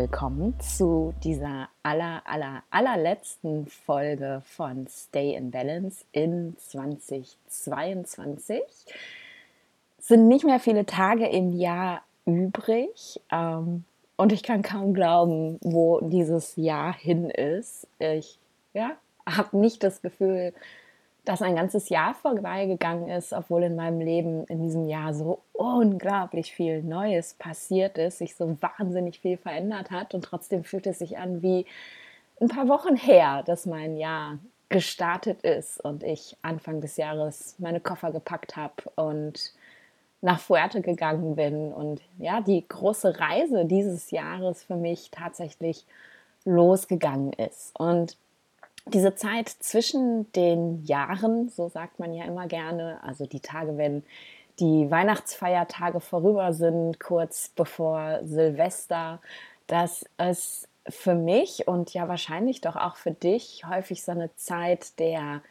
willkommen zu dieser aller, aller, allerletzten Folge von Stay in Balance in 2022. Es sind nicht mehr viele Tage im Jahr übrig ähm, und ich kann kaum glauben, wo dieses Jahr hin ist. Ich ja, habe nicht das Gefühl, dass ein ganzes Jahr vorbeigegangen ist, obwohl in meinem Leben in diesem Jahr so unglaublich viel Neues passiert ist, sich so wahnsinnig viel verändert hat und trotzdem fühlt es sich an wie ein paar Wochen her, dass mein Jahr gestartet ist und ich Anfang des Jahres meine Koffer gepackt habe und nach Fuerte gegangen bin und ja, die große Reise dieses Jahres für mich tatsächlich losgegangen ist. Und diese Zeit zwischen den Jahren, so sagt man ja immer gerne, also die Tage, wenn die Weihnachtsfeiertage vorüber sind, kurz bevor Silvester, dass es für mich und ja wahrscheinlich doch auch für dich häufig so eine Zeit der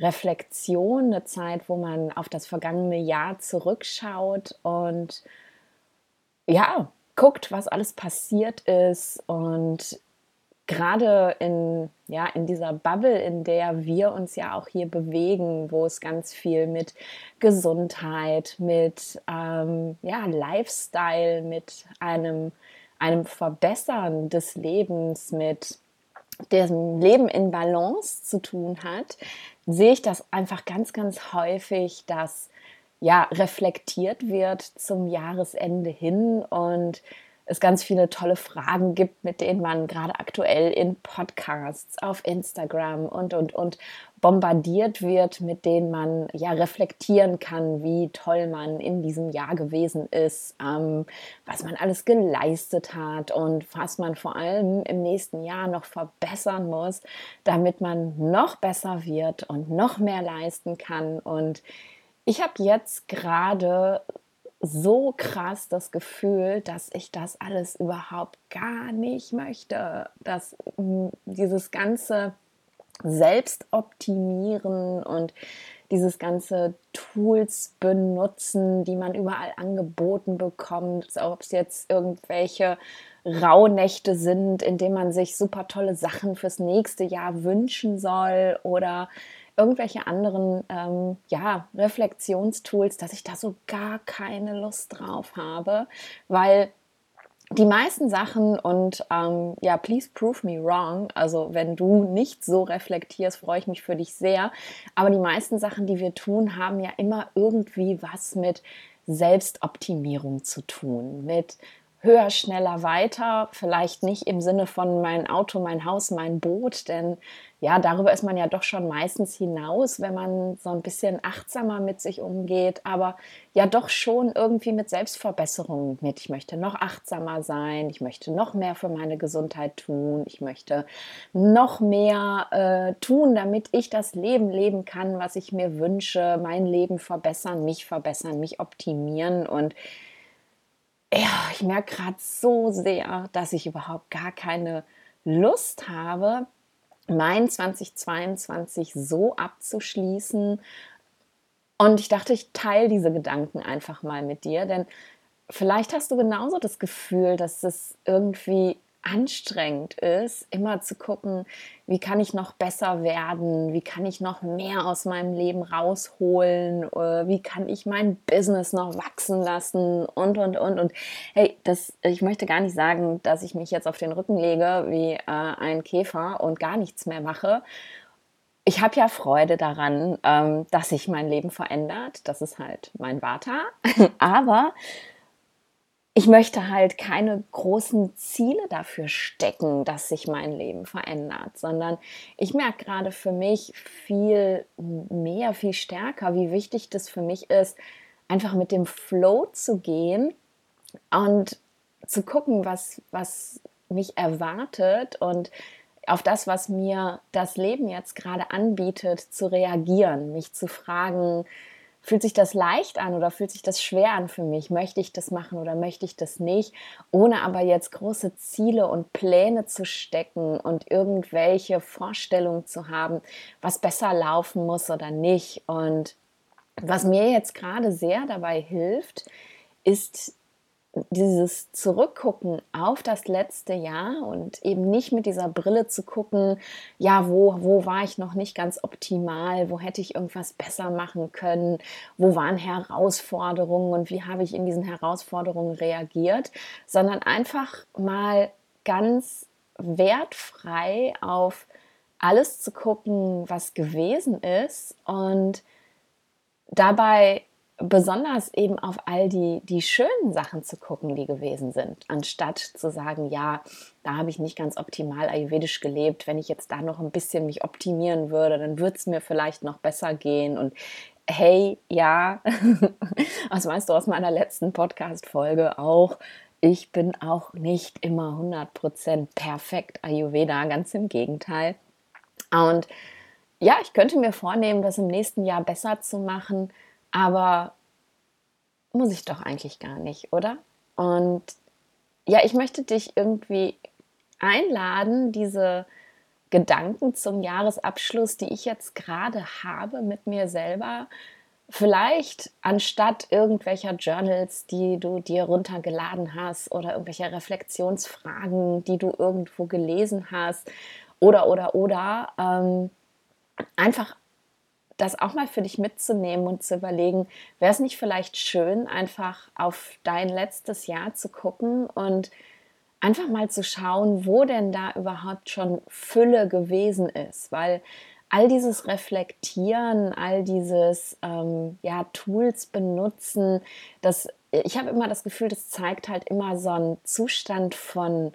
Reflexion, eine Zeit, wo man auf das vergangene Jahr zurückschaut und ja, guckt, was alles passiert ist und gerade in, ja, in dieser Bubble, in der wir uns ja auch hier bewegen, wo es ganz viel mit Gesundheit, mit ähm, ja, Lifestyle, mit einem, einem Verbessern des Lebens, mit dem Leben in Balance zu tun hat, sehe ich das einfach ganz, ganz häufig, dass ja reflektiert wird zum Jahresende hin und es ganz viele tolle Fragen gibt, mit denen man gerade aktuell in Podcasts, auf Instagram und, und, und bombardiert wird, mit denen man ja reflektieren kann, wie toll man in diesem Jahr gewesen ist, ähm, was man alles geleistet hat und was man vor allem im nächsten Jahr noch verbessern muss, damit man noch besser wird und noch mehr leisten kann. Und ich habe jetzt gerade so krass das Gefühl, dass ich das alles überhaupt gar nicht möchte. Dass mm, dieses ganze Selbstoptimieren und dieses ganze Tools benutzen, die man überall angeboten bekommt, ob es jetzt irgendwelche Rauhnächte sind, in denen man sich super tolle Sachen fürs nächste Jahr wünschen soll oder irgendwelche anderen ähm, ja, Reflexionstools, dass ich da so gar keine Lust drauf habe, weil die meisten Sachen und ähm, ja, please prove me wrong. Also wenn du nicht so reflektierst, freue ich mich für dich sehr. Aber die meisten Sachen, die wir tun, haben ja immer irgendwie was mit Selbstoptimierung zu tun, mit höher, schneller, weiter. Vielleicht nicht im Sinne von mein Auto, mein Haus, mein Boot, denn ja, darüber ist man ja doch schon meistens hinaus, wenn man so ein bisschen achtsamer mit sich umgeht, aber ja doch schon irgendwie mit Selbstverbesserung mit. Ich möchte noch achtsamer sein, ich möchte noch mehr für meine Gesundheit tun, ich möchte noch mehr äh, tun, damit ich das Leben leben kann, was ich mir wünsche, mein Leben verbessern, mich verbessern, mich optimieren und ja, ich merke gerade so sehr, dass ich überhaupt gar keine Lust habe, mein 2022 so abzuschließen. Und ich dachte, ich teile diese Gedanken einfach mal mit dir, denn vielleicht hast du genauso das Gefühl, dass es irgendwie anstrengend ist, immer zu gucken, wie kann ich noch besser werden, wie kann ich noch mehr aus meinem Leben rausholen, äh, wie kann ich mein Business noch wachsen lassen und, und, und. Und hey, das, ich möchte gar nicht sagen, dass ich mich jetzt auf den Rücken lege wie äh, ein Käfer und gar nichts mehr mache. Ich habe ja Freude daran, ähm, dass sich mein Leben verändert. Das ist halt mein Vater. Aber ich möchte halt keine großen Ziele dafür stecken, dass sich mein Leben verändert, sondern ich merke gerade für mich viel mehr, viel stärker, wie wichtig das für mich ist, einfach mit dem Flow zu gehen und zu gucken, was, was mich erwartet und auf das, was mir das Leben jetzt gerade anbietet, zu reagieren, mich zu fragen, Fühlt sich das leicht an oder fühlt sich das schwer an für mich? Möchte ich das machen oder möchte ich das nicht? Ohne aber jetzt große Ziele und Pläne zu stecken und irgendwelche Vorstellungen zu haben, was besser laufen muss oder nicht. Und was mir jetzt gerade sehr dabei hilft, ist dieses Zurückgucken auf das letzte Jahr und eben nicht mit dieser Brille zu gucken, ja, wo, wo war ich noch nicht ganz optimal, wo hätte ich irgendwas besser machen können, wo waren Herausforderungen und wie habe ich in diesen Herausforderungen reagiert, sondern einfach mal ganz wertfrei auf alles zu gucken, was gewesen ist und dabei besonders eben auf all die, die schönen Sachen zu gucken, die gewesen sind, anstatt zu sagen, ja, da habe ich nicht ganz optimal ayurvedisch gelebt. Wenn ich jetzt da noch ein bisschen mich optimieren würde, dann würde es mir vielleicht noch besser gehen. Und hey, ja, was weißt du aus meiner letzten Podcast-Folge auch? Ich bin auch nicht immer 100% perfekt Ayurveda, ganz im Gegenteil. Und ja, ich könnte mir vornehmen, das im nächsten Jahr besser zu machen, aber muss ich doch eigentlich gar nicht, oder? Und ja, ich möchte dich irgendwie einladen, diese Gedanken zum Jahresabschluss, die ich jetzt gerade habe mit mir selber, vielleicht anstatt irgendwelcher Journals, die du dir runtergeladen hast oder irgendwelcher Reflexionsfragen, die du irgendwo gelesen hast oder oder oder ähm, einfach das auch mal für dich mitzunehmen und zu überlegen, wäre es nicht vielleicht schön, einfach auf dein letztes Jahr zu gucken und einfach mal zu schauen, wo denn da überhaupt schon Fülle gewesen ist, weil all dieses Reflektieren, all dieses ähm, ja, Tools benutzen, das, ich habe immer das Gefühl, das zeigt halt immer so einen Zustand von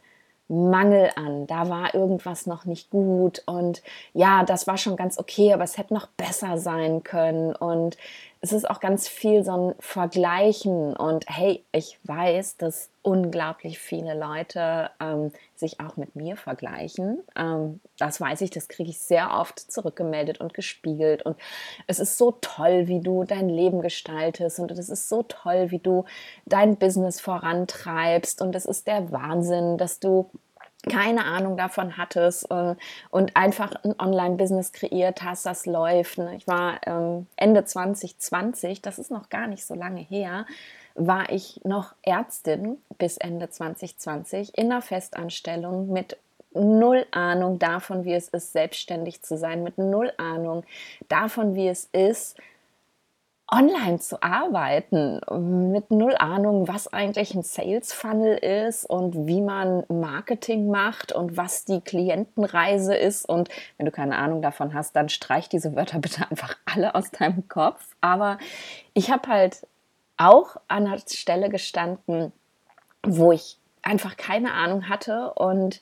Mangel an. Da war irgendwas noch nicht gut und ja, das war schon ganz okay, aber es hätte noch besser sein können und es ist auch ganz viel so ein Vergleichen und hey, ich weiß, dass unglaublich viele Leute ähm, sich auch mit mir vergleichen. Ähm, das weiß ich, das kriege ich sehr oft zurückgemeldet und gespiegelt und es ist so toll, wie du dein Leben gestaltest und es ist so toll, wie du dein Business vorantreibst und es ist der Wahnsinn, dass du keine Ahnung davon hattest äh, und einfach ein Online-Business kreiert hast, das läuft. Ne? Ich war ähm, Ende 2020, das ist noch gar nicht so lange her, war ich noch Ärztin bis Ende 2020 in einer Festanstellung mit null Ahnung davon, wie es ist, selbstständig zu sein, mit null Ahnung davon, wie es ist, online zu arbeiten, mit null Ahnung, was eigentlich ein Sales Funnel ist und wie man Marketing macht und was die Klientenreise ist. Und wenn du keine Ahnung davon hast, dann streich diese Wörter bitte einfach alle aus deinem Kopf. Aber ich habe halt auch an einer Stelle gestanden, wo ich einfach keine Ahnung hatte und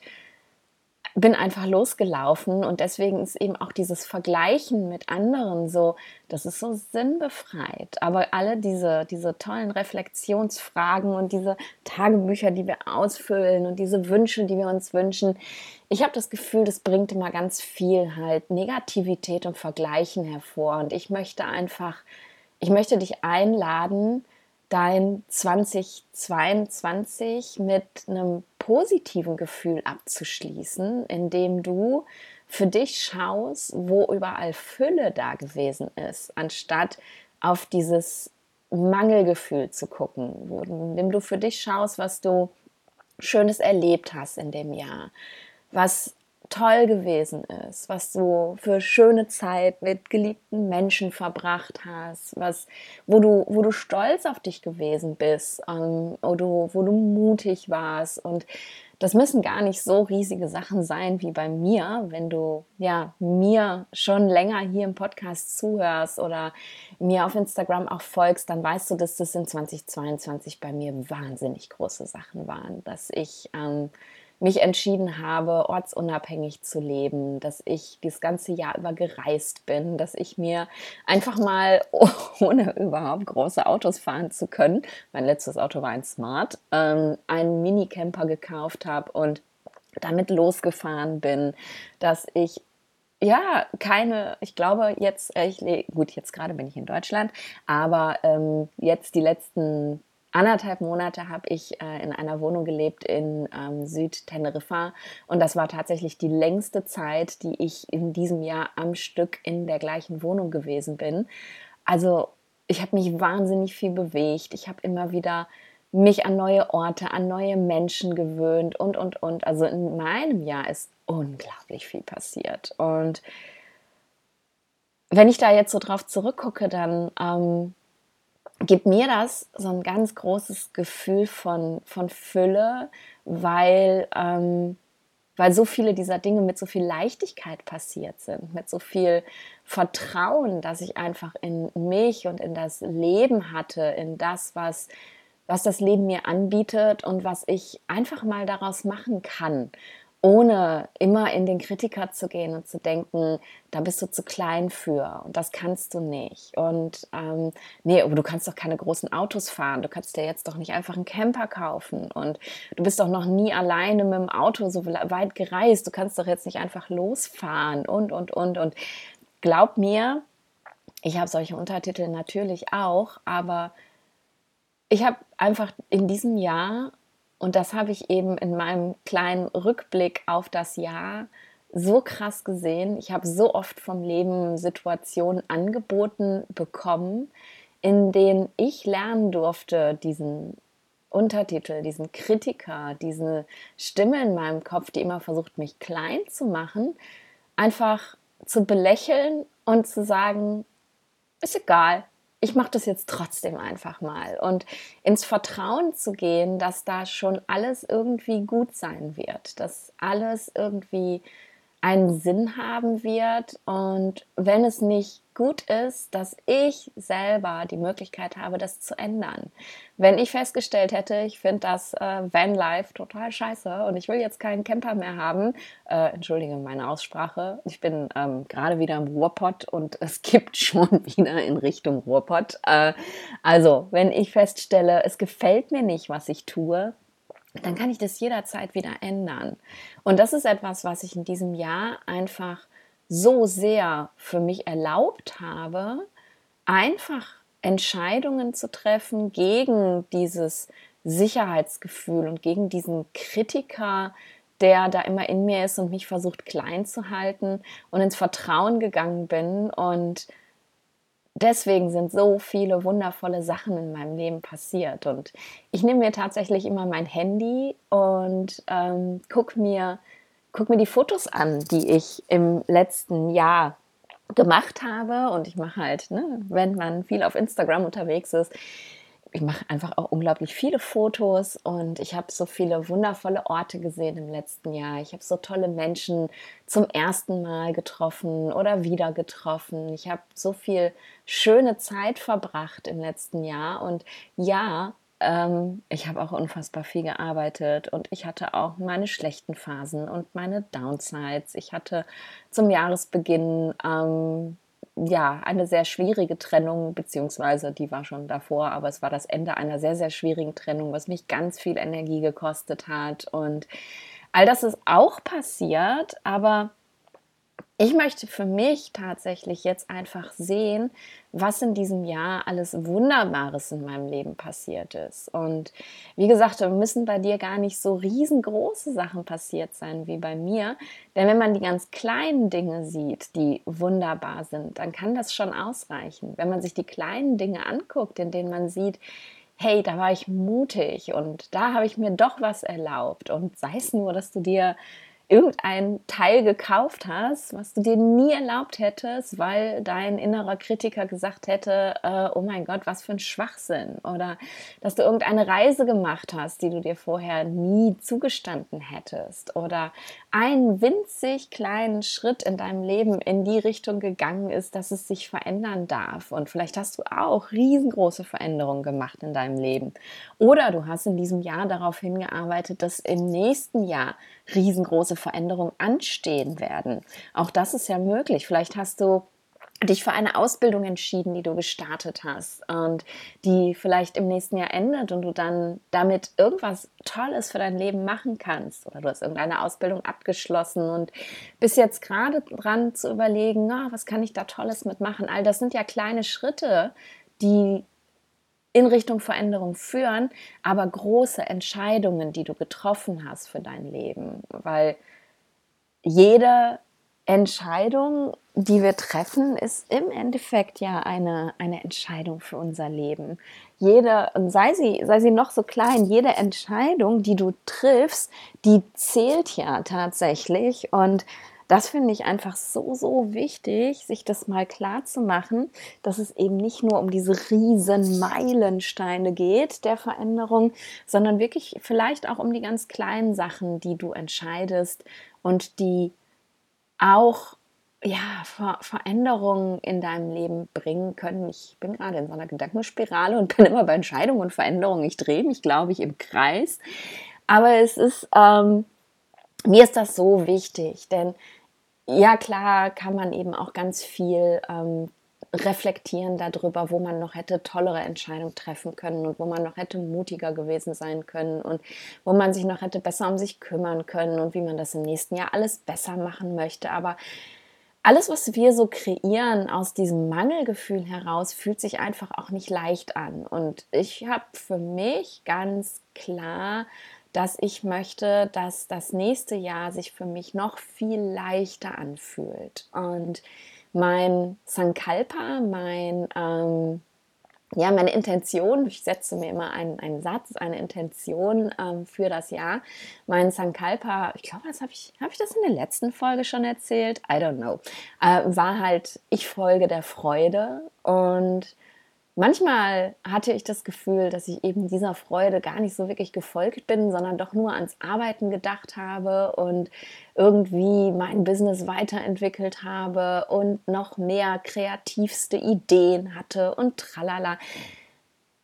bin einfach losgelaufen und deswegen ist eben auch dieses Vergleichen mit anderen so, das ist so sinnbefreit. Aber alle diese, diese tollen Reflexionsfragen und diese Tagebücher, die wir ausfüllen und diese Wünsche, die wir uns wünschen, ich habe das Gefühl, das bringt immer ganz viel halt Negativität und Vergleichen hervor. Und ich möchte einfach, ich möchte dich einladen, dein 2022 mit einem positiven Gefühl abzuschließen, indem du für dich schaust, wo überall Fülle da gewesen ist, anstatt auf dieses Mangelgefühl zu gucken, indem du für dich schaust, was du Schönes erlebt hast in dem Jahr, was toll gewesen ist, was du für schöne Zeit mit geliebten Menschen verbracht hast, was, wo du, wo du stolz auf dich gewesen bist, ähm, wo, du, wo du mutig warst. Und das müssen gar nicht so riesige Sachen sein wie bei mir, wenn du ja mir schon länger hier im Podcast zuhörst oder mir auf Instagram auch folgst, dann weißt du, dass das in 2022 bei mir wahnsinnig große Sachen waren, dass ich ähm, mich entschieden habe, ortsunabhängig zu leben, dass ich das ganze Jahr über gereist bin, dass ich mir einfach mal, ohne überhaupt große Autos fahren zu können, mein letztes Auto war ein Smart, ähm, einen Minicamper gekauft habe und damit losgefahren bin, dass ich ja, keine, ich glaube jetzt, äh, ich, gut, jetzt gerade bin ich in Deutschland, aber ähm, jetzt die letzten anderthalb Monate habe ich äh, in einer Wohnung gelebt in ähm, Süd-Teneriffa und das war tatsächlich die längste Zeit, die ich in diesem Jahr am Stück in der gleichen Wohnung gewesen bin. Also ich habe mich wahnsinnig viel bewegt. Ich habe immer wieder mich an neue Orte, an neue Menschen gewöhnt und, und, und. Also in meinem Jahr ist unglaublich viel passiert. Und wenn ich da jetzt so drauf zurückgucke, dann ähm, gibt mir das so ein ganz großes Gefühl von, von Fülle, weil, ähm, weil so viele dieser Dinge mit so viel Leichtigkeit passiert sind, mit so viel Vertrauen, dass ich einfach in mich und in das Leben hatte, in das, was, was das Leben mir anbietet und was ich einfach mal daraus machen kann ohne immer in den Kritiker zu gehen und zu denken, da bist du zu klein für und das kannst du nicht. Und ähm, nee, aber du kannst doch keine großen Autos fahren, du kannst dir jetzt doch nicht einfach einen Camper kaufen und du bist doch noch nie alleine mit dem Auto so weit gereist, du kannst doch jetzt nicht einfach losfahren und, und, und. Und glaub mir, ich habe solche Untertitel natürlich auch, aber ich habe einfach in diesem Jahr und das habe ich eben in meinem kleinen Rückblick auf das Jahr so krass gesehen. Ich habe so oft vom Leben Situationen angeboten bekommen, in denen ich lernen durfte, diesen Untertitel, diesen Kritiker, diese Stimme in meinem Kopf, die immer versucht, mich klein zu machen, einfach zu belächeln und zu sagen, ist egal, ich mache das jetzt trotzdem einfach mal. Und ins Vertrauen zu gehen, dass da schon alles irgendwie gut sein wird, dass alles irgendwie einen Sinn haben wird. Und wenn es nicht gut ist, dass ich selber die Möglichkeit habe, das zu ändern. Wenn ich festgestellt hätte, ich finde das äh, Vanlife total scheiße und ich will jetzt keinen Camper mehr haben, äh, entschuldige meine Aussprache, ich bin ähm, gerade wieder im Ruhrpott und es gibt schon wieder in Richtung Ruhrpott. Äh, also, wenn ich feststelle, es gefällt mir nicht, was ich tue, dann kann ich das jederzeit wieder ändern. Und das ist etwas, was ich in diesem Jahr einfach so sehr für mich erlaubt habe, einfach Entscheidungen zu treffen gegen dieses Sicherheitsgefühl und gegen diesen Kritiker, der da immer in mir ist und mich versucht klein zu halten und ins Vertrauen gegangen bin und deswegen sind so viele wundervolle Sachen in meinem Leben passiert. Und ich nehme mir tatsächlich immer mein Handy und ähm, gucke mir, guck mir die Fotos an, die ich im letzten Jahr gemacht habe. Und ich mache halt, ne, wenn man viel auf Instagram unterwegs ist, ich mache einfach auch unglaublich viele Fotos und ich habe so viele wundervolle Orte gesehen im letzten Jahr. Ich habe so tolle Menschen zum ersten Mal getroffen oder wieder getroffen. Ich habe so viel schöne Zeit verbracht im letzten Jahr und ja, ähm, ich habe auch unfassbar viel gearbeitet und ich hatte auch meine schlechten Phasen und meine Downsides. Ich hatte zum Jahresbeginn ähm, ja, eine sehr schwierige Trennung, beziehungsweise die war schon davor, aber es war das Ende einer sehr, sehr schwierigen Trennung, was mich ganz viel Energie gekostet hat. Und all das ist auch passiert, aber ich möchte für mich tatsächlich jetzt einfach sehen, was in diesem Jahr alles Wunderbares in meinem Leben passiert ist. Und wie gesagt, müssen bei dir gar nicht so riesengroße Sachen passiert sein wie bei mir. Denn wenn man die ganz kleinen Dinge sieht, die wunderbar sind, dann kann das schon ausreichen. Wenn man sich die kleinen Dinge anguckt, in denen man sieht, hey, da war ich mutig und da habe ich mir doch was erlaubt. Und sei es nur, dass du dir irgendein Teil gekauft hast, was du dir nie erlaubt hättest, weil dein innerer Kritiker gesagt hätte, äh, oh mein Gott, was für ein Schwachsinn. Oder dass du irgendeine Reise gemacht hast, die du dir vorher nie zugestanden hättest. Oder einen winzig kleinen Schritt in deinem Leben in die Richtung gegangen ist, dass es sich verändern darf. Und vielleicht hast du auch riesengroße Veränderungen gemacht in deinem Leben. Oder du hast in diesem Jahr darauf hingearbeitet, dass im nächsten Jahr riesengroße Veränderungen anstehen werden. Auch das ist ja möglich. Vielleicht hast du dich für eine Ausbildung entschieden, die du gestartet hast und die vielleicht im nächsten Jahr endet und du dann damit irgendwas Tolles für dein Leben machen kannst oder du hast irgendeine Ausbildung abgeschlossen und bist jetzt gerade dran zu überlegen, oh, was kann ich da Tolles mitmachen? All das sind ja kleine Schritte, die in Richtung Veränderung führen, aber große Entscheidungen, die du getroffen hast für dein Leben, weil jede Entscheidung, die wir treffen, ist im Endeffekt ja eine, eine Entscheidung für unser Leben. Jede, und sei sie, sei sie noch so klein, jede Entscheidung, die du triffst, die zählt ja tatsächlich. Und das finde ich einfach so, so wichtig, sich das mal klar zu machen, dass es eben nicht nur um diese riesen Meilensteine geht der Veränderung, sondern wirklich vielleicht auch um die ganz kleinen Sachen, die du entscheidest und die auch ja, Ver Veränderungen in deinem Leben bringen können. Ich bin gerade in so einer Gedankenspirale und bin immer bei Entscheidungen und Veränderungen. Ich drehe mich, glaube ich, im Kreis. Aber es ist, ähm, mir ist das so wichtig, denn ja, klar kann man eben auch ganz viel ähm, reflektieren darüber, wo man noch hätte tollere Entscheidungen treffen können und wo man noch hätte mutiger gewesen sein können und wo man sich noch hätte besser um sich kümmern können und wie man das im nächsten Jahr alles besser machen möchte. Aber alles, was wir so kreieren aus diesem Mangelgefühl heraus, fühlt sich einfach auch nicht leicht an. Und ich habe für mich ganz klar dass ich möchte, dass das nächste Jahr sich für mich noch viel leichter anfühlt. Und mein Sankalpa, mein, ähm, ja, meine Intention, ich setze mir immer einen, einen Satz, eine Intention ähm, für das Jahr. Mein Sankalpa, ich glaube, das habe ich, habe ich das in der letzten Folge schon erzählt? I don't know. Äh, war halt, ich folge der Freude und Manchmal hatte ich das Gefühl, dass ich eben dieser Freude gar nicht so wirklich gefolgt bin, sondern doch nur ans Arbeiten gedacht habe und irgendwie mein Business weiterentwickelt habe und noch mehr kreativste Ideen hatte und tralala.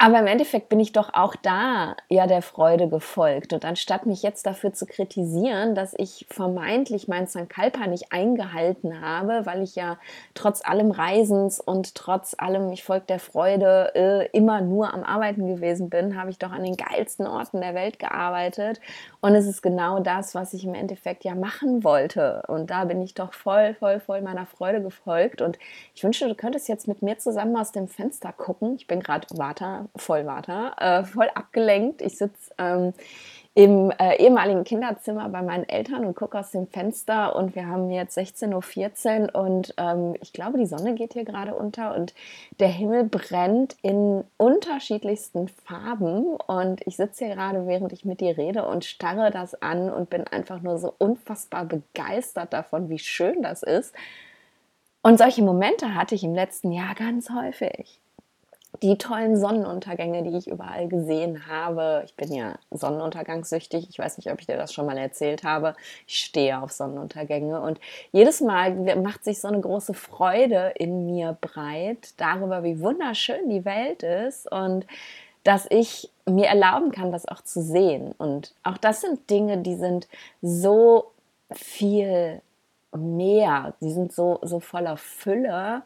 Aber im Endeffekt bin ich doch auch da ja der Freude gefolgt. Und anstatt mich jetzt dafür zu kritisieren, dass ich vermeintlich mein Sankalpa nicht eingehalten habe, weil ich ja trotz allem Reisens und trotz allem, ich folge der Freude, äh, immer nur am Arbeiten gewesen bin, habe ich doch an den geilsten Orten der Welt gearbeitet. Und es ist genau das, was ich im Endeffekt ja machen wollte. Und da bin ich doch voll, voll, voll meiner Freude gefolgt. Und ich wünsche, du könntest jetzt mit mir zusammen aus dem Fenster gucken. Ich bin gerade Water Vollwater, äh, voll abgelenkt. Ich sitze ähm, im äh, ehemaligen Kinderzimmer bei meinen Eltern und gucke aus dem Fenster und wir haben jetzt 16.14 Uhr und ähm, ich glaube, die Sonne geht hier gerade unter und der Himmel brennt in unterschiedlichsten Farben und ich sitze hier gerade, während ich mit dir rede und starre das an und bin einfach nur so unfassbar begeistert davon, wie schön das ist. Und solche Momente hatte ich im letzten Jahr ganz häufig die tollen Sonnenuntergänge, die ich überall gesehen habe. Ich bin ja sonnenuntergangssüchtig. Ich weiß nicht, ob ich dir das schon mal erzählt habe. Ich stehe auf Sonnenuntergänge und jedes Mal macht sich so eine große Freude in mir breit darüber, wie wunderschön die Welt ist und dass ich mir erlauben kann, das auch zu sehen. Und auch das sind Dinge, die sind so viel mehr, die sind so, so voller Fülle.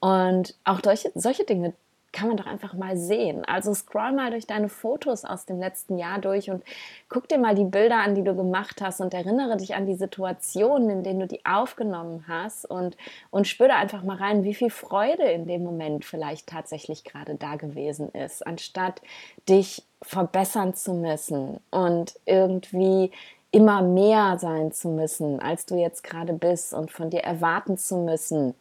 Und auch solche, solche Dinge kann man doch einfach mal sehen. Also scroll mal durch deine Fotos aus dem letzten Jahr durch und guck dir mal die Bilder an, die du gemacht hast und erinnere dich an die Situationen, in denen du die aufgenommen hast und, und spüre einfach mal rein, wie viel Freude in dem Moment vielleicht tatsächlich gerade da gewesen ist, anstatt dich verbessern zu müssen und irgendwie immer mehr sein zu müssen, als du jetzt gerade bist und von dir erwarten zu müssen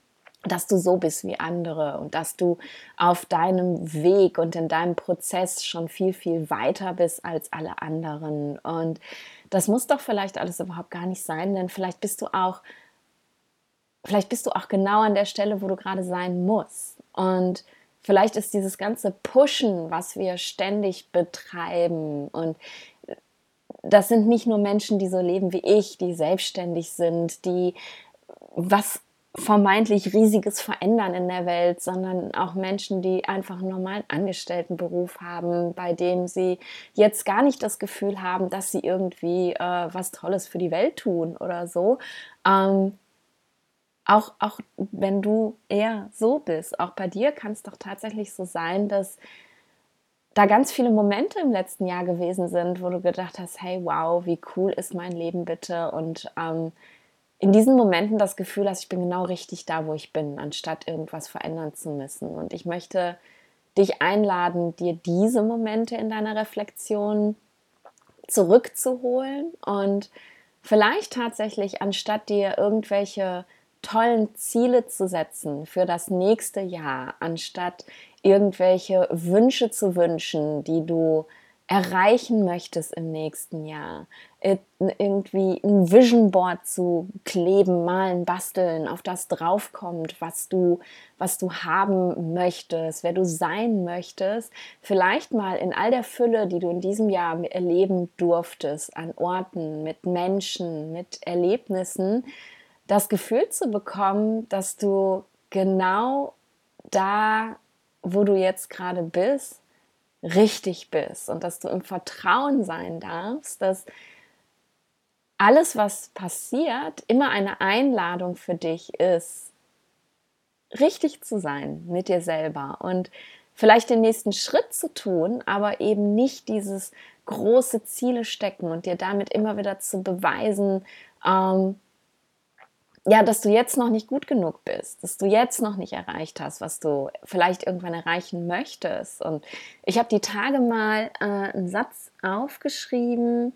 dass du so bist wie andere und dass du auf deinem Weg und in deinem Prozess schon viel, viel weiter bist als alle anderen. Und das muss doch vielleicht alles überhaupt gar nicht sein, denn vielleicht bist du auch, vielleicht bist du auch genau an der Stelle, wo du gerade sein musst. Und vielleicht ist dieses ganze Pushen, was wir ständig betreiben und das sind nicht nur Menschen, die so leben wie ich, die selbstständig sind, die was vermeintlich riesiges Verändern in der Welt, sondern auch Menschen, die einfach einen normalen Angestelltenberuf haben, bei dem sie jetzt gar nicht das Gefühl haben, dass sie irgendwie äh, was Tolles für die Welt tun oder so. Ähm, auch, auch wenn du eher so bist, auch bei dir kann es doch tatsächlich so sein, dass da ganz viele Momente im letzten Jahr gewesen sind, wo du gedacht hast, hey, wow, wie cool ist mein Leben bitte und ähm, in diesen Momenten das Gefühl hast, ich bin genau richtig da, wo ich bin, anstatt irgendwas verändern zu müssen. Und ich möchte dich einladen, dir diese Momente in deiner Reflexion zurückzuholen und vielleicht tatsächlich, anstatt dir irgendwelche tollen Ziele zu setzen für das nächste Jahr, anstatt irgendwelche Wünsche zu wünschen, die du erreichen möchtest im nächsten Jahr. Irgendwie ein Vision Board zu kleben, malen, basteln, auf das draufkommt, was du, was du haben möchtest, wer du sein möchtest. Vielleicht mal in all der Fülle, die du in diesem Jahr erleben durftest, an Orten, mit Menschen, mit Erlebnissen, das Gefühl zu bekommen, dass du genau da, wo du jetzt gerade bist, richtig bist und dass du im Vertrauen sein darfst, dass alles, was passiert, immer eine Einladung für dich ist, richtig zu sein mit dir selber und vielleicht den nächsten Schritt zu tun, aber eben nicht dieses große Ziele stecken und dir damit immer wieder zu beweisen, ähm, ja, dass du jetzt noch nicht gut genug bist, dass du jetzt noch nicht erreicht hast, was du vielleicht irgendwann erreichen möchtest. Und ich habe die Tage mal äh, einen Satz aufgeschrieben,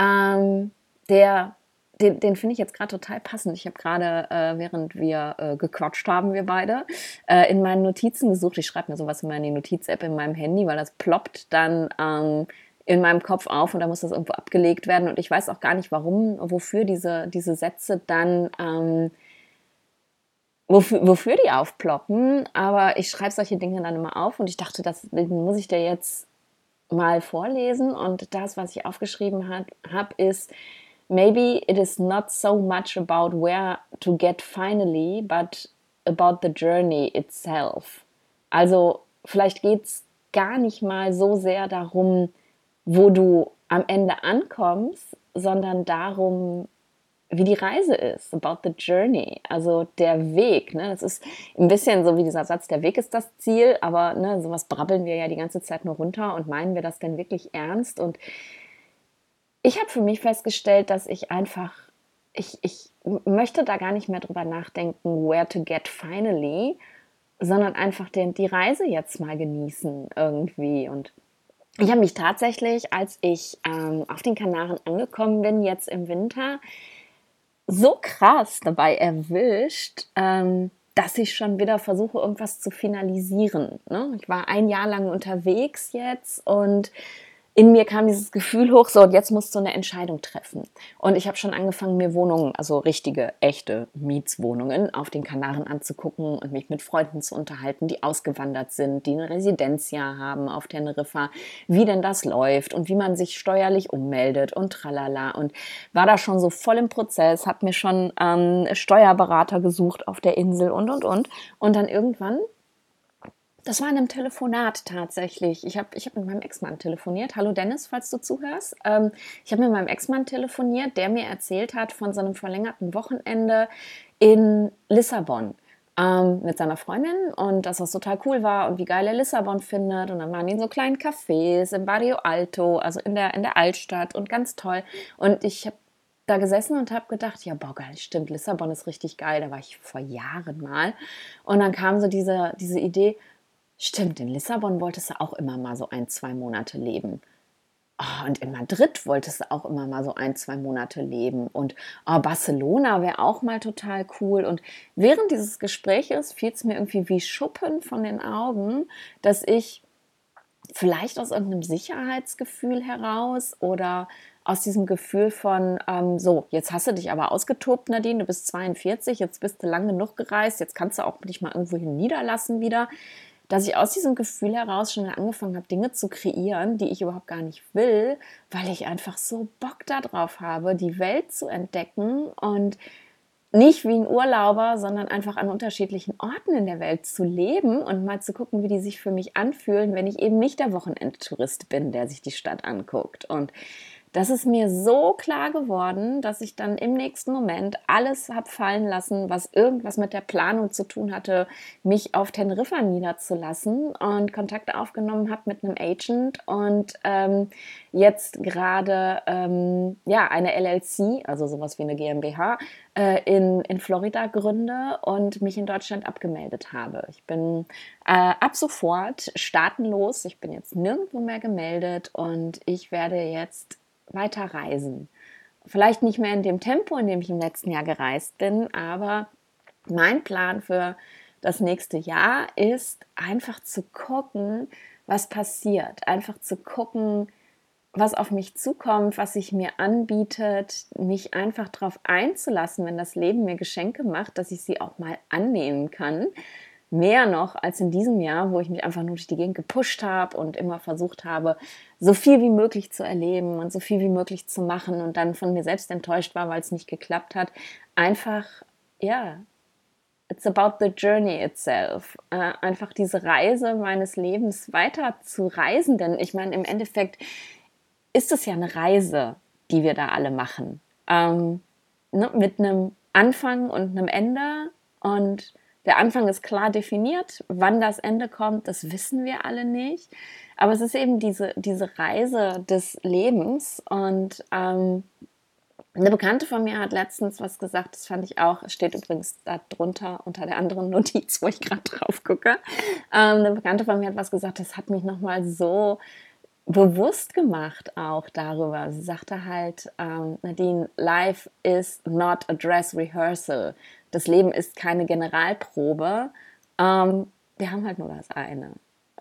ähm, der, den, den finde ich jetzt gerade total passend. Ich habe gerade, äh, während wir äh, gequatscht haben, wir beide, äh, in meinen Notizen gesucht. Ich schreibe mir sowas immer in die Notiz-App in meinem Handy, weil das ploppt dann. Ähm, in meinem Kopf auf und da muss das irgendwo abgelegt werden. Und ich weiß auch gar nicht, warum, wofür diese, diese Sätze dann, ähm, wofür, wofür die aufploppen. Aber ich schreibe solche Dinge dann immer auf und ich dachte, das muss ich dir jetzt mal vorlesen. Und das, was ich aufgeschrieben habe, ist, maybe it is not so much about where to get finally, but about the journey itself. Also vielleicht geht es gar nicht mal so sehr darum, wo du am Ende ankommst, sondern darum, wie die Reise ist, about the journey, also der Weg. Ne? Das ist ein bisschen so wie dieser Satz, der Weg ist das Ziel, aber ne, sowas brabbeln wir ja die ganze Zeit nur runter und meinen wir das denn wirklich ernst? Und ich habe für mich festgestellt, dass ich einfach, ich, ich möchte da gar nicht mehr drüber nachdenken, where to get finally, sondern einfach den, die Reise jetzt mal genießen irgendwie und ich habe mich tatsächlich, als ich ähm, auf den Kanaren angekommen bin, jetzt im Winter, so krass dabei erwischt, ähm, dass ich schon wieder versuche, irgendwas zu finalisieren. Ne? Ich war ein Jahr lang unterwegs jetzt und in mir kam dieses Gefühl hoch, so und jetzt musst du eine Entscheidung treffen. Und ich habe schon angefangen, mir Wohnungen, also richtige, echte Mietswohnungen auf den Kanaren anzugucken und mich mit Freunden zu unterhalten, die ausgewandert sind, die eine Residenzjahr haben auf Teneriffa, wie denn das läuft und wie man sich steuerlich ummeldet und tralala. Und war da schon so voll im Prozess, habe mir schon ähm, Steuerberater gesucht auf der Insel und und und. Und dann irgendwann das war in einem Telefonat tatsächlich. Ich habe ich hab mit meinem Ex-Mann telefoniert. Hallo Dennis, falls du zuhörst. Ähm, ich habe mit meinem Ex-Mann telefoniert, der mir erzählt hat von seinem verlängerten Wochenende in Lissabon ähm, mit seiner Freundin und dass das total cool war und wie geil er Lissabon findet. Und dann waren die in so kleinen Cafés im Barrio Alto, also in der, in der Altstadt und ganz toll. Und ich habe da gesessen und habe gedacht, ja, boah, geil, stimmt, Lissabon ist richtig geil. Da war ich vor Jahren mal. Und dann kam so diese, diese Idee, Stimmt, in Lissabon wolltest du auch immer mal so ein, zwei Monate leben. Oh, und in Madrid wolltest du auch immer mal so ein, zwei Monate leben. Und oh, Barcelona wäre auch mal total cool. Und während dieses Gespräches fiel es mir irgendwie wie Schuppen von den Augen, dass ich vielleicht aus irgendeinem Sicherheitsgefühl heraus oder aus diesem Gefühl von, ähm, so, jetzt hast du dich aber ausgetobt, Nadine, du bist 42, jetzt bist du lang genug gereist, jetzt kannst du auch dich mal irgendwo hin niederlassen wieder dass ich aus diesem Gefühl heraus schon angefangen habe, Dinge zu kreieren, die ich überhaupt gar nicht will, weil ich einfach so Bock darauf habe, die Welt zu entdecken und nicht wie ein Urlauber, sondern einfach an unterschiedlichen Orten in der Welt zu leben und mal zu gucken, wie die sich für mich anfühlen, wenn ich eben nicht der Wochenendtourist bin, der sich die Stadt anguckt. Und das ist mir so klar geworden, dass ich dann im nächsten Moment alles habe fallen lassen, was irgendwas mit der Planung zu tun hatte, mich auf Teneriffa niederzulassen und Kontakt aufgenommen habe mit einem Agent und ähm, jetzt gerade ähm, ja eine LLC, also sowas wie eine GmbH, äh, in, in Florida gründe und mich in Deutschland abgemeldet habe. Ich bin äh, ab sofort staatenlos. Ich bin jetzt nirgendwo mehr gemeldet und ich werde jetzt weiter reisen. Vielleicht nicht mehr in dem Tempo, in dem ich im letzten Jahr gereist bin, aber mein Plan für das nächste Jahr ist einfach zu gucken, was passiert. Einfach zu gucken, was auf mich zukommt, was sich mir anbietet, mich einfach darauf einzulassen, wenn das Leben mir Geschenke macht, dass ich sie auch mal annehmen kann. Mehr noch als in diesem Jahr, wo ich mich einfach nur durch die Gegend gepusht habe und immer versucht habe, so viel wie möglich zu erleben und so viel wie möglich zu machen und dann von mir selbst enttäuscht war, weil es nicht geklappt hat. Einfach, ja, it's about the journey itself. Äh, einfach diese Reise meines Lebens weiter zu reisen, denn ich meine, im Endeffekt ist es ja eine Reise, die wir da alle machen. Ähm, ne, mit einem Anfang und einem Ende. Und der Anfang ist klar definiert. Wann das Ende kommt, das wissen wir alle nicht. Aber es ist eben diese, diese Reise des Lebens. Und ähm, eine Bekannte von mir hat letztens was gesagt, das fand ich auch, steht übrigens da drunter unter der anderen Notiz, wo ich gerade drauf gucke. Ähm, eine Bekannte von mir hat was gesagt, das hat mich nochmal so bewusst gemacht auch darüber. Sie sagte halt, ähm, Nadine, life is not a dress rehearsal. Das Leben ist keine Generalprobe. Ähm, wir haben halt nur das eine.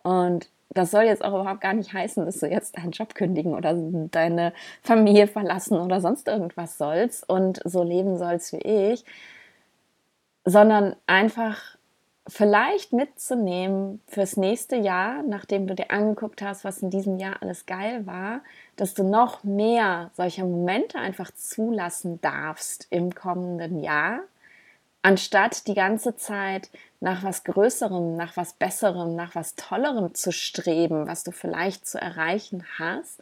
Und das soll jetzt auch überhaupt gar nicht heißen, dass du jetzt deinen Job kündigen oder deine Familie verlassen oder sonst irgendwas sollst und so leben sollst wie ich, sondern einfach vielleicht mitzunehmen fürs nächste Jahr, nachdem du dir angeguckt hast, was in diesem Jahr alles geil war, dass du noch mehr solcher Momente einfach zulassen darfst im kommenden Jahr, anstatt die ganze Zeit nach was Größerem, nach was Besserem, nach was Tollerem zu streben, was du vielleicht zu erreichen hast,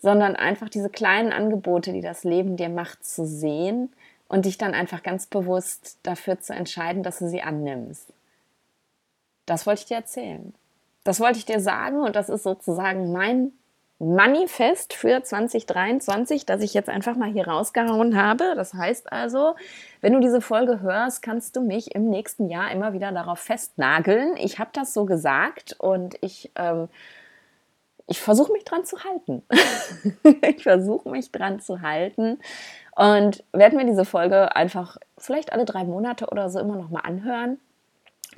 sondern einfach diese kleinen Angebote, die das Leben dir macht, zu sehen und dich dann einfach ganz bewusst dafür zu entscheiden, dass du sie annimmst. Das wollte ich dir erzählen. Das wollte ich dir sagen und das ist sozusagen mein Manifest für 2023, das ich jetzt einfach mal hier rausgehauen habe. Das heißt also, wenn du diese Folge hörst, kannst du mich im nächsten Jahr immer wieder darauf festnageln. Ich habe das so gesagt und ich, ähm, ich versuche mich dran zu halten. ich versuche mich dran zu halten und werde mir diese Folge einfach vielleicht alle drei Monate oder so immer noch mal anhören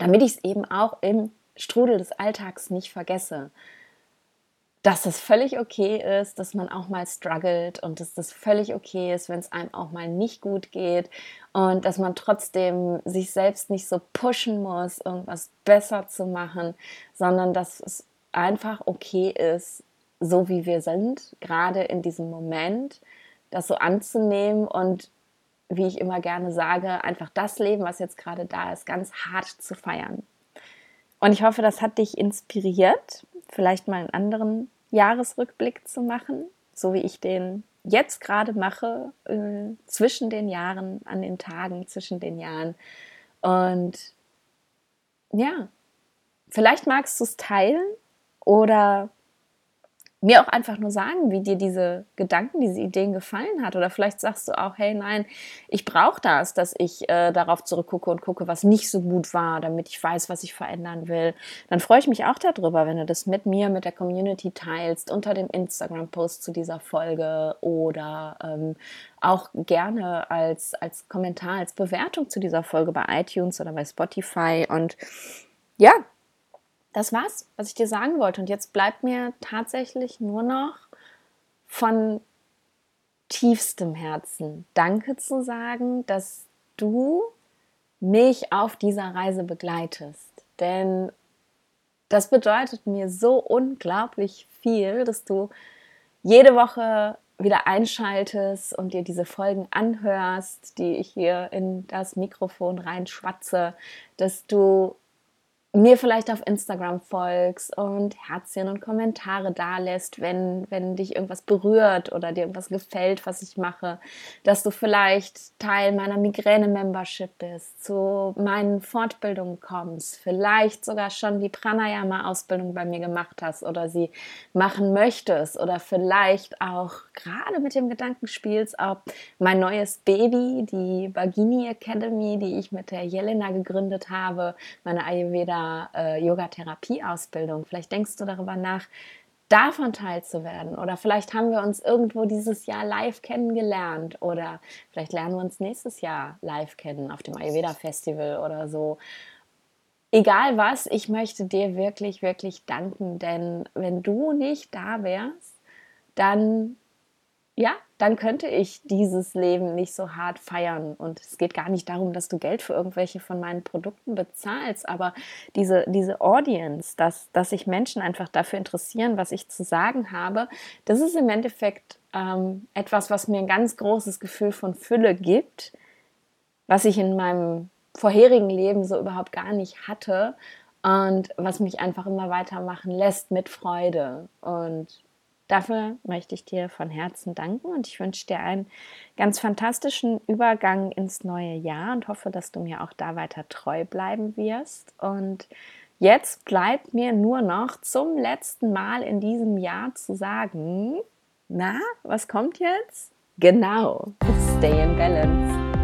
damit ich es eben auch im Strudel des Alltags nicht vergesse. Dass es völlig okay ist, dass man auch mal struggelt und dass das völlig okay ist, wenn es einem auch mal nicht gut geht und dass man trotzdem sich selbst nicht so pushen muss, irgendwas besser zu machen, sondern dass es einfach okay ist, so wie wir sind, gerade in diesem Moment, das so anzunehmen und wie ich immer gerne sage, einfach das Leben, was jetzt gerade da ist, ganz hart zu feiern. Und ich hoffe, das hat dich inspiriert, vielleicht mal einen anderen Jahresrückblick zu machen, so wie ich den jetzt gerade mache, äh, zwischen den Jahren, an den Tagen zwischen den Jahren. Und ja, vielleicht magst du es teilen oder mir auch einfach nur sagen, wie dir diese Gedanken, diese Ideen gefallen hat. Oder vielleicht sagst du auch, hey, nein, ich brauche das, dass ich äh, darauf zurückgucke und gucke, was nicht so gut war, damit ich weiß, was ich verändern will. Dann freue ich mich auch darüber, wenn du das mit mir, mit der Community teilst, unter dem Instagram-Post zu dieser Folge oder ähm, auch gerne als, als Kommentar, als Bewertung zu dieser Folge bei iTunes oder bei Spotify. Und ja, das war's, was ich dir sagen wollte. Und jetzt bleibt mir tatsächlich nur noch von tiefstem Herzen Danke zu sagen, dass du mich auf dieser Reise begleitest. Denn das bedeutet mir so unglaublich viel, dass du jede Woche wieder einschaltest und dir diese Folgen anhörst, die ich hier in das Mikrofon reinschwatze, dass du mir vielleicht auf Instagram folgst und Herzchen und Kommentare da lässt, wenn, wenn dich irgendwas berührt oder dir irgendwas gefällt, was ich mache, dass du vielleicht Teil meiner Migräne-Membership bist, zu meinen Fortbildungen kommst, vielleicht sogar schon die Pranayama-Ausbildung bei mir gemacht hast oder sie machen möchtest oder vielleicht auch gerade mit dem Gedanken spielst, ob mein neues Baby, die Bagini Academy, die ich mit der Jelena gegründet habe, meine Ayurveda äh, Yoga-Therapie-Ausbildung. Vielleicht denkst du darüber nach, davon teilzuwerden. Oder vielleicht haben wir uns irgendwo dieses Jahr live kennengelernt oder vielleicht lernen wir uns nächstes Jahr live kennen auf dem Ayurveda Festival oder so. Egal was, ich möchte dir wirklich, wirklich danken, denn wenn du nicht da wärst, dann ja, dann könnte ich dieses Leben nicht so hart feiern. Und es geht gar nicht darum, dass du Geld für irgendwelche von meinen Produkten bezahlst, aber diese, diese Audience, dass, dass sich Menschen einfach dafür interessieren, was ich zu sagen habe, das ist im Endeffekt ähm, etwas, was mir ein ganz großes Gefühl von Fülle gibt, was ich in meinem vorherigen Leben so überhaupt gar nicht hatte und was mich einfach immer weitermachen lässt mit Freude. Und Dafür möchte ich dir von Herzen danken und ich wünsche dir einen ganz fantastischen Übergang ins neue Jahr und hoffe, dass du mir auch da weiter treu bleiben wirst. Und jetzt bleibt mir nur noch zum letzten Mal in diesem Jahr zu sagen, na, was kommt jetzt? Genau, stay in balance.